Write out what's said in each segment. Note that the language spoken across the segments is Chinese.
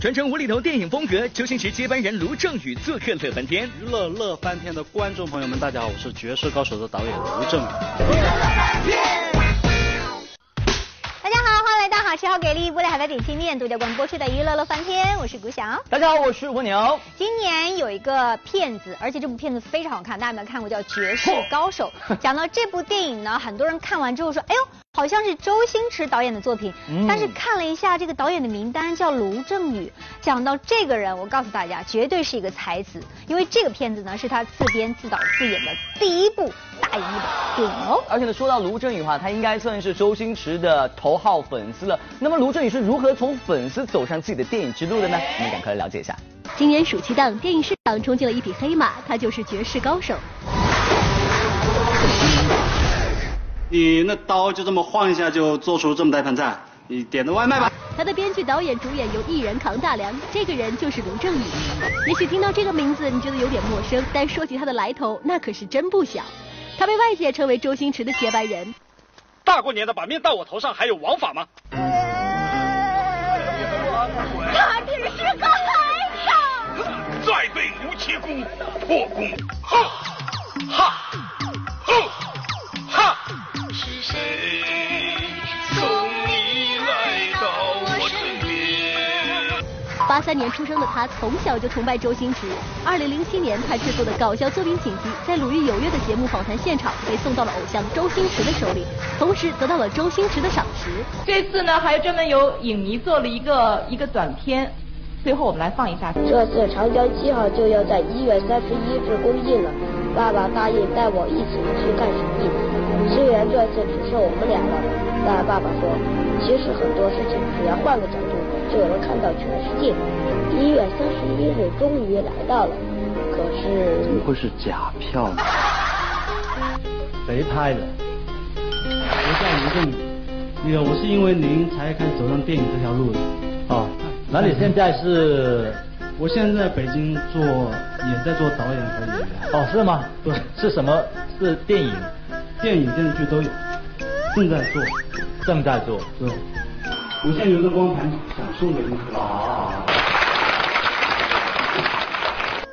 传承无厘头电影风格，周星驰接班人卢正雨做客乐翻天。娱乐乐翻天的观众朋友们，大家好，我是绝世高手的导演卢正雨。大家好，欢迎来到好吃好给力、不来海外点心面独家广播出的娱乐乐翻天，我是古晓。大家好，我是蜗牛。今年有一个片子，而且这部片子非常好看，大家有没有看过？叫《绝世高手》。讲到这部电影呢，很多人看完之后说：“哎呦。”好像是周星驰导演的作品，但是看了一下这个导演的名单，叫卢正雨。讲到这个人，我告诉大家，绝对是一个才子，因为这个片子呢是他自编自导自演的第一部大荧幕的电影哦。而且呢，说到卢正雨的话，他应该算是周星驰的头号粉丝了。那么卢正雨是如何从粉丝走上自己的电影之路的呢？我们赶快来了解一下。今年暑期档，电影市场冲进了一匹黑马，他就是绝世高手。你那刀就这么晃一下就做出这么大盘菜，你点的外卖吧。他的编剧、导演、主演由一人扛大梁，这个人就是卢正雨。也许听到这个名字你觉得有点陌生，但说起他的来头，那可是真不小。他被外界称为周星驰的接班人。大过年的把面到我头上，还有王法吗？他只是个孩子。再被吴七公破功，哈，哈。八三年出生的他，从小就崇拜周星驰。二零零七年，他制作的搞笑作品《锦急》在《鲁豫有约》的节目访谈现场被送到了偶像周星驰的手里，同时得到了周星驰的赏识。这次呢，还专门有影迷做了一个一个短片，最后我们来放一下。这次《长江七号》就要在一月三十一日公映了，爸爸答应带我一起去看首映。虽然这次只剩我们俩了，但爸爸说，其实很多事情只要换个角度。就能看到全世界。一月三十一日终于来到了，可是怎么会是假票呢？谁拍的？我叫卢正宇，那个我是因为您才开始走上电影这条路的。哦，那你现在是？我现在在北京做，也在做导演和演员。哦，是吗？对，是什么？是电影？电影、电视剧都有，正在做，正在做，对。无限流的光盘，想送给你。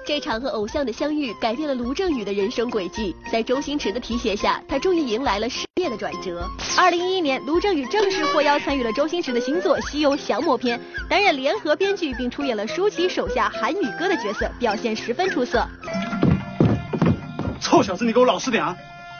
这场和偶像的相遇，改变了卢正雨的人生轨迹。在周星驰的提携下，他终于迎来了事业的转折。二零一一年，卢正雨正式获邀参与了周星驰的新作《西游降魔篇》，担任联合编剧，并出演了舒淇手下韩宇哥的角色，表现十分出色。臭小子，你给我老实点啊！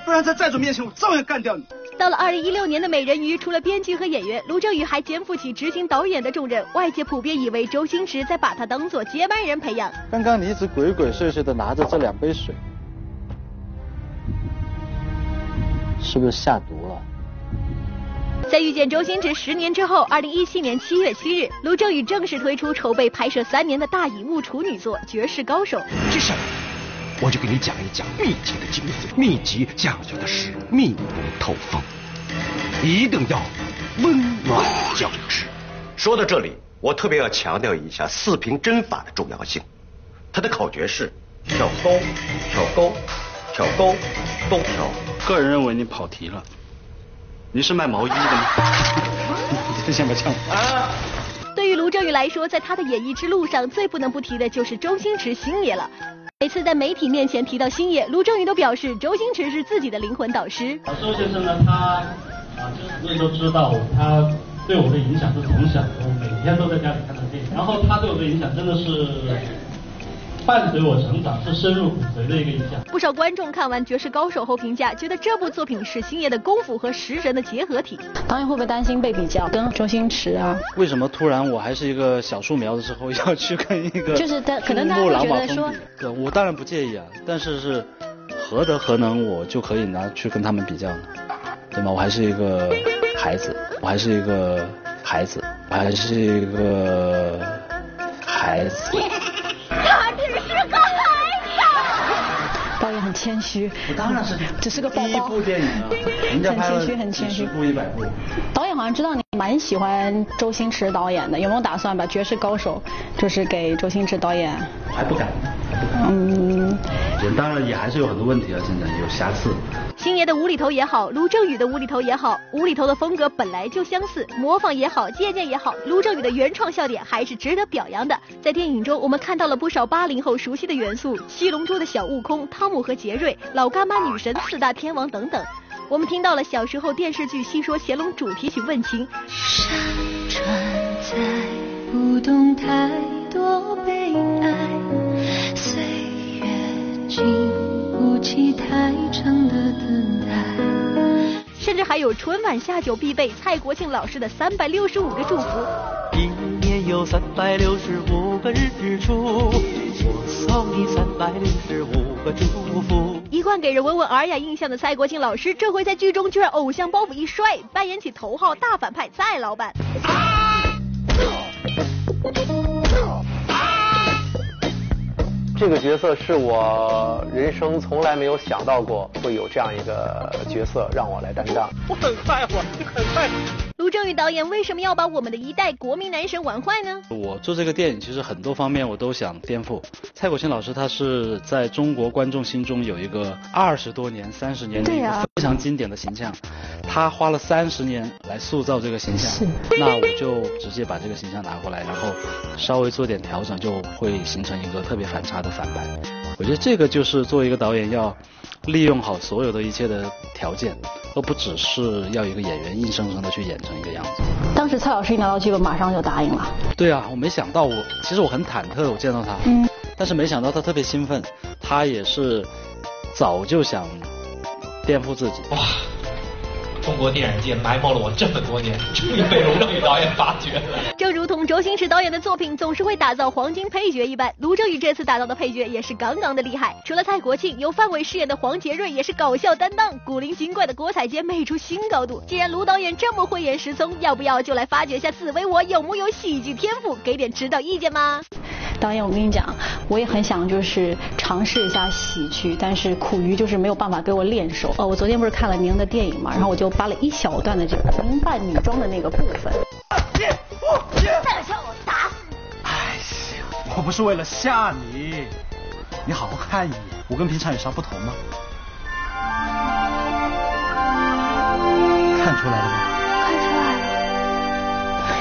不然在债主面前，我照样干掉你。到了二零一六年的《美人鱼》，除了编剧和演员，卢正雨还肩负起执行导演的重任。外界普遍以为周星驰在把他当做接班人培养。刚刚你一直鬼鬼祟祟的拿着这两杯水，是不是下毒了？在遇见周星驰十年之后，二零一七年七月七日，卢正雨正式推出筹备拍摄三年的大荧幕处女作《绝世高手》。这事我就给你讲一讲秘籍的精髓。秘籍讲究的是密不透风，一定要温暖交织。说到这里，我特别要强调一下四平针法的重要性。它的口诀是：挑钩，挑钩，挑钩，都挑。个人认为你跑题了。你是卖毛衣的吗？你先把枪。啊！对于卢正雨来说，在他的演艺之路上，最不能不提的就是周星驰星爷了。每次在媒体面前提到星爷，卢正雨都表示周星驰是自己的灵魂导师。周先生呢，他啊，就是人都知道他对我的影响是从小，我每天都在家里看他电影，然后他对我的影响真的是。伴随我成长，是深入骨髓的一个印象。不少观众看完《绝世高手》后评价，觉得这部作品是星爷的功夫和食神的结合体。导演会不会担心被比较跟周星驰啊？为什么突然我还是一个小树苗的时候要去跟一个 就是他可能大家觉得说，我当然不介意啊，但是是何德何能我就可以拿去跟他们比较呢？对吗？我还是一个孩子，我还是一个孩子，我还是一个孩子。导演很谦虚，我当然是，只是个包包。第一部电影啊，人家拍了谦虚，部一百部。导演好像知道你蛮喜欢周星驰导演的，有没有打算把《绝世高手》就是给周星驰导演？还不敢，嗯，当然也还是有很多问题啊，现在有瑕疵。星爷的无厘头也好，卢正雨的无厘头也好，无厘头的风格本来就相似，模仿也好，借鉴也好，卢正雨的原创笑点还是值得表扬的。在电影中，我们看到了不少八零后熟悉的元素，七龙珠的小悟空、汤姆和杰瑞、老干妈女神、四大天王等等。我们听到了小时候电视剧《戏说乾隆》主题曲《问情》。山川载不动太多悲哀，经不起太长的等待。甚至还有春晚下酒必备蔡国庆老师的三百六十五个祝福。一年有三百六十五个日出，我送你三百六十五个祝福。一贯给人温文尔雅印象的蔡国庆老师，这回在剧中居然偶像包袱一摔，扮演起头号大反派蔡老板。这个角色是我人生从来没有想到过会有这样一个角色让我来担当。我很快活，你很快。卢正雨导演为什么要把我们的一代国民男神玩坏呢？我做这个电影，其实很多方面我都想颠覆。蔡国庆老师他是在中国观众心中有一个二十多年、三十年的一个非常经典的形象，他花了三十年来塑造这个形象，那我就直接把这个形象拿过来，然后稍微做点调整，就会形成一个特别反差的反派。我觉得这个就是作为一个导演要利用好所有的一切的条件，而不只是要一个演员硬生生的去演成一个样子。当时蔡老师一拿到剧本，马上就答应了。对啊，我没想到，我其实我很忐忑，我见到他，嗯，但是没想到他特别兴奋，他也是早就想颠覆自己。哇！中国电影界埋没了我这么多年，终于被卢正雨导演发掘了。正如同周星驰导演的作品总是会打造黄金配角一般，卢正雨这次打造的配角也是杠杠的厉害。除了蔡国庆，由范伟饰演的黄杰瑞也是搞笑担当，古灵精怪的郭采洁美出新高度。既然卢导演这么会演石聪，要不要就来发掘一下紫薇我有木有喜剧天赋，给点指导意见吗？导演，我跟你讲，我也很想就是尝试一下喜剧，但是苦于就是没有办法给我练手。呃，我昨天不是看了您的电影嘛，然后我就扒了一小段的这个男扮女装的那个部分。再笑我打死你！哎呀，我不是为了吓你，你好好看一眼，我跟平常有啥不同吗？看出来了吗？看出来了。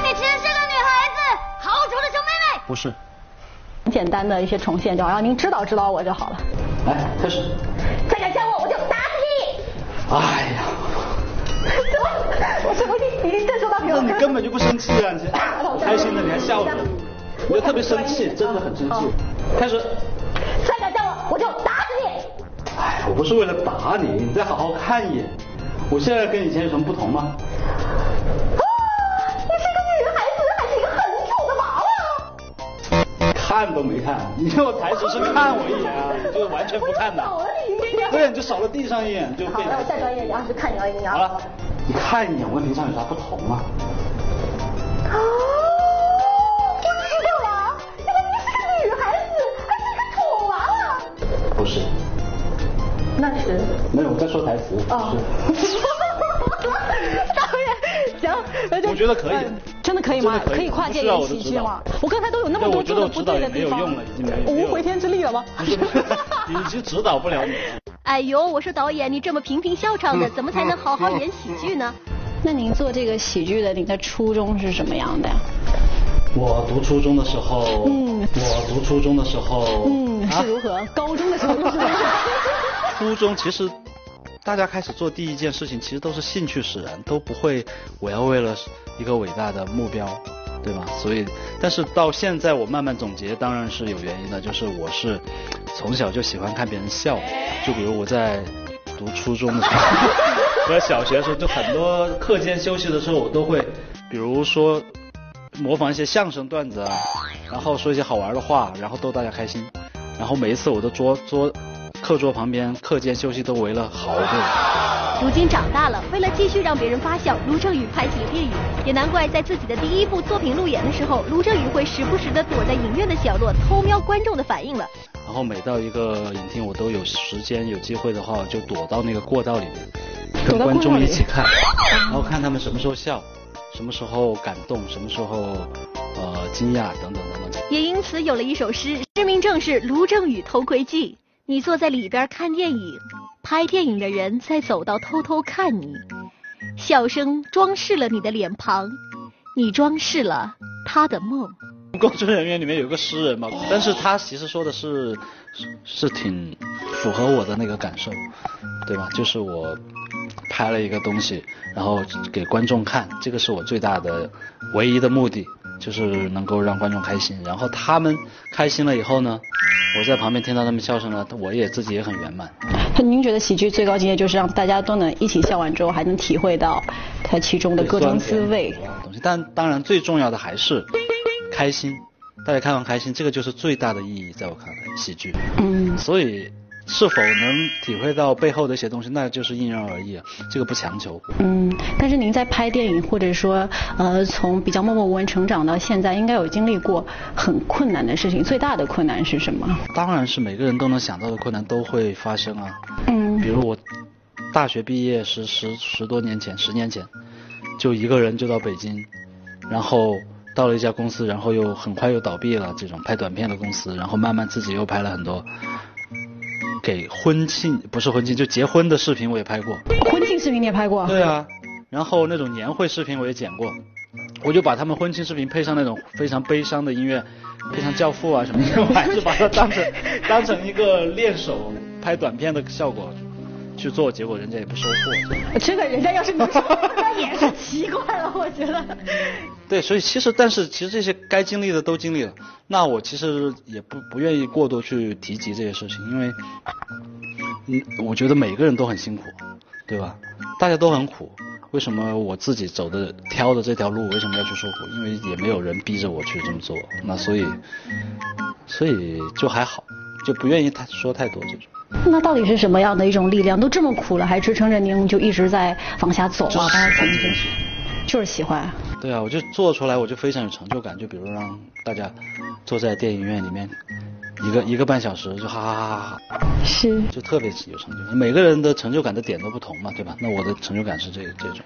你其实是个女孩子，好丑的小妹妹。不是。很简单的一些重现，就好让您指导指导我就好了。来，开始。再敢叫我，我就打死你！哎呀！我是不是已经震慑到你了？你根本就不生气啊！你开心的你还笑我，我特别生气，真的很生气。开始。再敢叫我，我就打死你！哎，我不是为了打你，你再好好看一眼。我现在跟以前有什么不同吗？看都没看，你看我台词是看我一眼啊，你就完全不看的。对，你就扫了地上一眼就好，了我再专业一点，就看你而已啊。好了，你看一眼，我跟平常有啥不同吗？哦，我知道了，原来你是个女孩子，还是个丑娃娃。不是。那是。没有，我在说台词。啊。行，我觉得可以。真的可以吗？可以跨界演喜剧吗？我刚才都有那么多做的不对的地方，我 无回天之力了吗？已经指导不了你。哎呦，我说导演，你这么平平笑场的，怎么才能好好演喜剧呢？那您做这个喜剧的，您的初衷是什么样的呀？我读初中的时候，嗯，我读初中的时候，嗯，是如何？高中的时候是吧？初中其实。大家开始做第一件事情，其实都是兴趣使然，都不会我要为了一个伟大的目标，对吧？所以，但是到现在我慢慢总结，当然是有原因的，就是我是从小就喜欢看别人笑，就比如我在读初中的时候 和小学的时候，就很多课间休息的时候，我都会，比如说模仿一些相声段子啊，然后说一些好玩的话，然后逗大家开心，然后每一次我都桌桌。课桌旁边，课间休息都围了好多人。如今长大了，为了继续让别人发笑，卢正雨拍起了电影。也难怪，在自己的第一部作品路演的时候，卢正雨会时不时的躲在影院的角落偷瞄观众的反应了。然后每到一个影厅，我都有时间有机会的话，就躲到那个过道里面，跟观众一起看，然后看他们什么时候笑，什么时候感动，什么时候呃惊讶等等等等。也因此有了一首诗。诗名正是卢正雨偷窥记。你坐在里边看电影，拍电影的人在走道偷偷看你，笑声装饰了你的脸庞，你装饰了他的梦。工作人员里面有个诗人嘛，但是他其实说的是是是挺符合我的那个感受，对吧？就是我拍了一个东西，然后给观众看，这个是我最大的唯一的目的，就是能够让观众开心。然后他们开心了以后呢，我在旁边听到他们笑声呢，我也自己也很圆满。您觉得喜剧最高境界就是让大家都能一起笑完之后，还能体会到它其中的各种滋味。东西，但当然最重要的还是开心，大家看完开心，这个就是最大的意义，在我看来，喜剧。嗯。所以是否能体会到背后的一些东西，那就是因人而异，这个不强求。嗯，但是您在拍电影或者说呃从比较默默无闻成长到现在，应该有经历过很困难的事情，最大的困难是什么？当然是每个人都能想到的困难都会发生啊。嗯。比如我大学毕业十十十多年前，十年前，就一个人就到北京，然后到了一家公司，然后又很快又倒闭了，这种拍短片的公司，然后慢慢自己又拍了很多。给婚庆不是婚庆就结婚的视频我也拍过，婚庆视频你也拍过？对啊，然后那种年会视频我也剪过，我就把他们婚庆视频配上那种非常悲伤的音乐，配上教父啊什么的，我还是把它当成当成一个练手拍短片的效果去做，结果人家也不收货。这个人家要是能收，那也是奇怪了，我觉得。对，所以其实但是其实这些该经历的都经历了，那我其实也不不愿意过多去提及这些事情，因为，嗯，我觉得每个人都很辛苦，对吧？大家都很苦，为什么我自己走的挑的这条路为什么要去受苦？因为也没有人逼着我去这么做，那所以，所以就还好，就不愿意太说太多这种。那到底是什么样的一种力量？都这么苦了，还支撑着您就一直在往下走啊？当然前进，就是喜欢。对啊，我就做出来，我就非常有成就感。就比如让大家坐在电影院里面一个一个半小时，就哈哈哈哈哈，是，就特别有成就感。每个人的成就感的点都不同嘛，对吧？那我的成就感是这这种。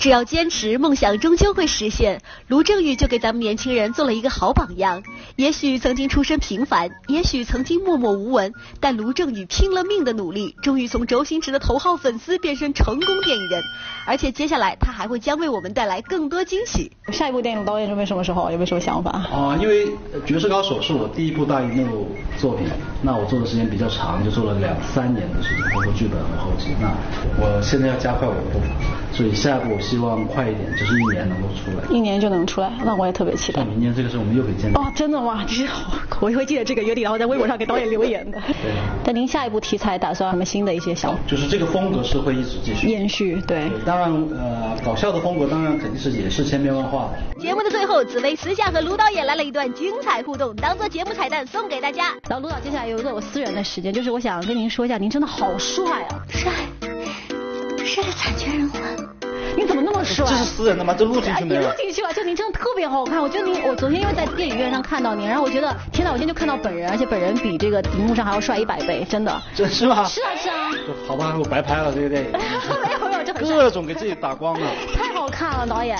只要坚持，梦想终究会实现。卢正雨就给咱们年轻人做了一个好榜样。也许曾经出身平凡，也许曾经默默无闻，但卢正雨拼了命的努力，终于从周星驰的头号粉丝变身成功电影人。而且接下来他还会将为我们带来更多惊喜。下一部电影导演准备什么时候？有没有什么想法？啊，因为《绝世高手》是我第一部大荧幕作品，那我做的时间比较长，就做了两三年的时间，包括剧本和后期。那我现在要加快我的步伐，所以下一部我希望快一点，就是一年能够出来。一年就能出来，那我也特别期待。明年这个时候我们又可以见到。哦，真的吗？其实我会记得这个约定，然后在微博上给导演留言的。对。但您下一步题材打算什么新的一些想法？就是这个风格是会一直继续延续，对。当然，呃，搞笑的风格当然肯定是也是千变万化的。节目的最后，紫薇私下和卢导演来了一段精彩互动，当做节目彩蛋送给大家。然后卢导接下来有一个我私人的时间，就是我想跟您说一下，您真的好帅啊！帅，帅的惨绝人寰。你怎么那么帅？这是私人的吗？这录进去没有？录进去了，就您真的特别好看。我觉得您，我昨天因为在电影院上看到您，然后我觉得天哪，我今天就看到本人，而且本人比这个荧幕上还要帅一百倍，真的。真是吗？是啊是啊。好吧，我白拍了这个电影。没 有没有，这很各种 给自己打光了。太好看了，导演。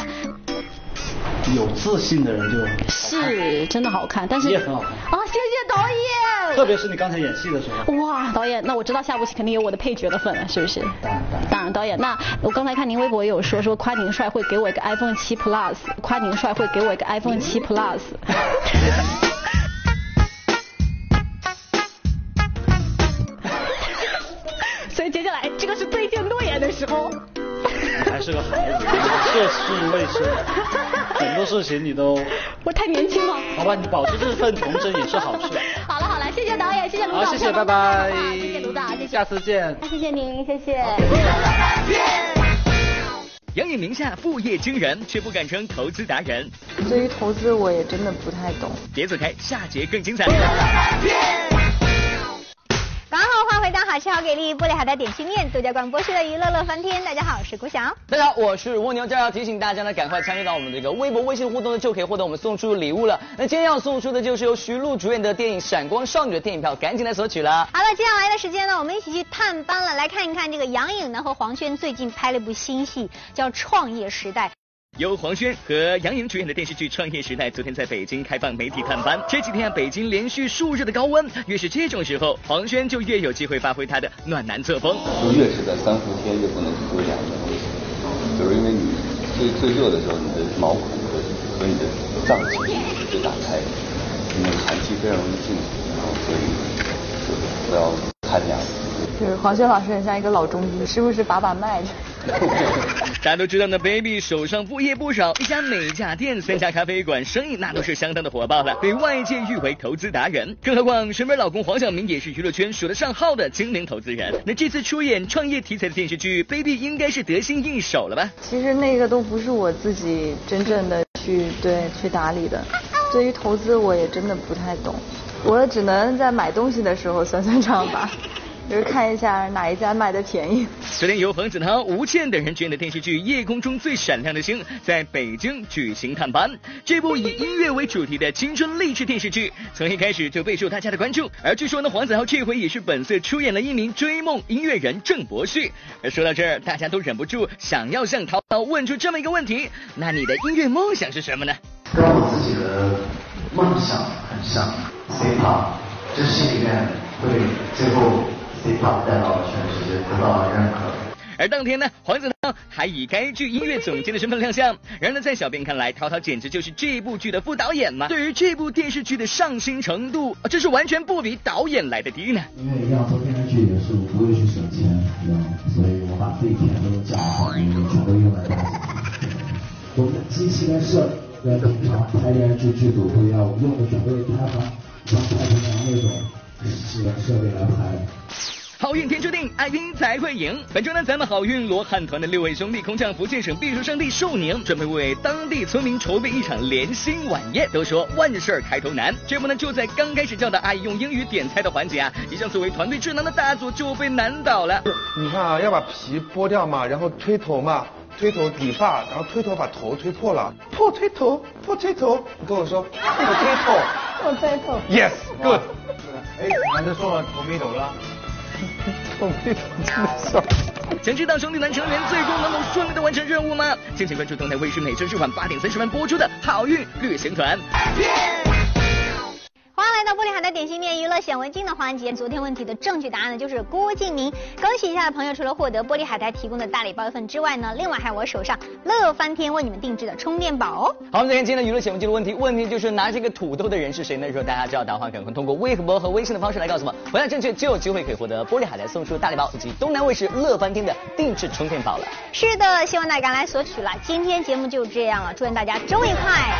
有自信的人就是真的好看，但是也很好看啊！谢谢导演，特别是你刚才演戏的时候。哇，导演，那我知道下部戏肯定有我的配角的份了，是不是？当然当然。当然，导演，那我刚才看您微博也有说，说夸您帅会给我一个 iPhone 七 Plus，夸您帅会给我一个 iPhone 七 Plus。所以接下来这个是兑现诺言的时候。是个孩子，涉世未深，很多事情你都。我太年轻了。好吧，你保持这份童真也是好事。好了好了，谢谢导演，谢谢卢导。好，谢谢，拜拜。谢谢卢导，谢谢。下次见。谢谢您，谢谢。杨颖名下副业惊人，却不敢称投资达人。对于投资，我也真的不太懂。别走开，下节更精彩。刚好吃好给力玻璃海苔点心面独家广播室的娱乐乐翻天。大家好，我是郭晓。大家好，我是蜗牛。这要提醒大家呢，赶快参与到我们这个微博、微信互动呢，就可以获得我们送出的礼物了。那今天要送出的就是由徐璐主演的电影《闪光少女》的电影票，赶紧来索取了。好了，接下来的时间呢，我们一起去探班了，来看一看这个杨颖呢和黄轩最近拍了一部新戏，叫《创业时代》。由黄轩和杨颖主演的电视剧《创业时代》昨天在北京开放媒体探班。这几天啊，北京连续数日的高温，越是这种时候，黄轩就越有机会发挥他的暖男作风。就越是在三伏天，越不能去做这样的东西，就是因为你最最热的时候，你的毛孔和和你的脏器是最打开的，你的寒气非常容易进去，然后所以就不要贪凉。就是黄轩老师很像一个老中医，时不时把把脉的。大家都知道呢，baby 手上副业不少，一家美甲店、三家咖啡馆，生意那都是相当的火爆了，被外界誉为投资达人。更何况身边老公黄晓明也是娱乐圈数得上号的精明投资人。那这次出演创业题材的电视剧，baby 应该是得心应手了吧？其实那个都不是我自己真正的去对去打理的，对于投资我也真的不太懂，我只能在买东西的时候算算账吧。就是看一下哪一家卖的便宜。昨天由黄子韬、吴倩等人主演的电视剧《夜空中最闪亮的星》在北京举行探班。这部以音乐为主题的青春励志电视剧，从一开始就备受大家的关注。而据说呢，黄子韬这回也是本色出演了一名追梦音乐人郑博旭。而说到这儿，大家都忍不住想要向涛涛问出这么一个问题：那你的音乐梦想是什么呢？跟我自己的梦想很像，C-pop，就心里面会最后。Hiphop 带到全世界得到了认可。而当天呢，黄子韬还以该剧音乐总监的身份亮相。然而呢在小编看来，涛涛简直就是这部剧的副导演嘛。对于这部电视剧的上心程度，这是完全不比导演来的低呢。因为一样做电视剧也是不会去省钱，知道吗？所以我把自己钱都讲好，全都用来打戏。我们的机器跟设备跟平常拍电视剧剧组不一样，我们用的全都是开发像太平洋那种设设备来拍。好运天注定，爱拼才会赢。本周呢，咱们好运罗汉团的六位兄弟空降福建省避暑胜地寿宁，准备为当地村民筹备一场连心晚宴。都说万事开头难，这不呢，就在刚开始教导阿姨用英语点菜的环节啊，一向作为团队智囊的大佐就被难倒了。你看啊，要把皮剥掉嘛，然后推头嘛，推头理发，然后推头把头推破了，破推头，破推头。你跟我说，破推头，破推头。Yes，good。哎，男的说了，头没抖了。想知道兄弟团成员最终能否顺利的完成任务吗？敬请关注东台卫视每周日晚八点三十分播出的《好运旅行团》。欢迎来到玻璃海的点心面娱乐显微镜的环节。昨天问题的正确答案呢，就是郭敬明。恭喜一下的朋友，除了获得玻璃海苔提供的大礼包一份之外呢，另外还有我手上乐翻天为你们定制的充电宝哦。好，我们再看今天的娱乐显微镜的问题，问题就是拿这个土豆的人是谁呢？如果大家知道答案，赶快通过微博和微信的方式来告诉我。回答正确就有机会可以获得玻璃海苔送出大礼包以及东南卫视乐翻天的定制充电宝了。是的，希望大家赶来索取了。今天节目就这样了，祝愿大家周末愉快。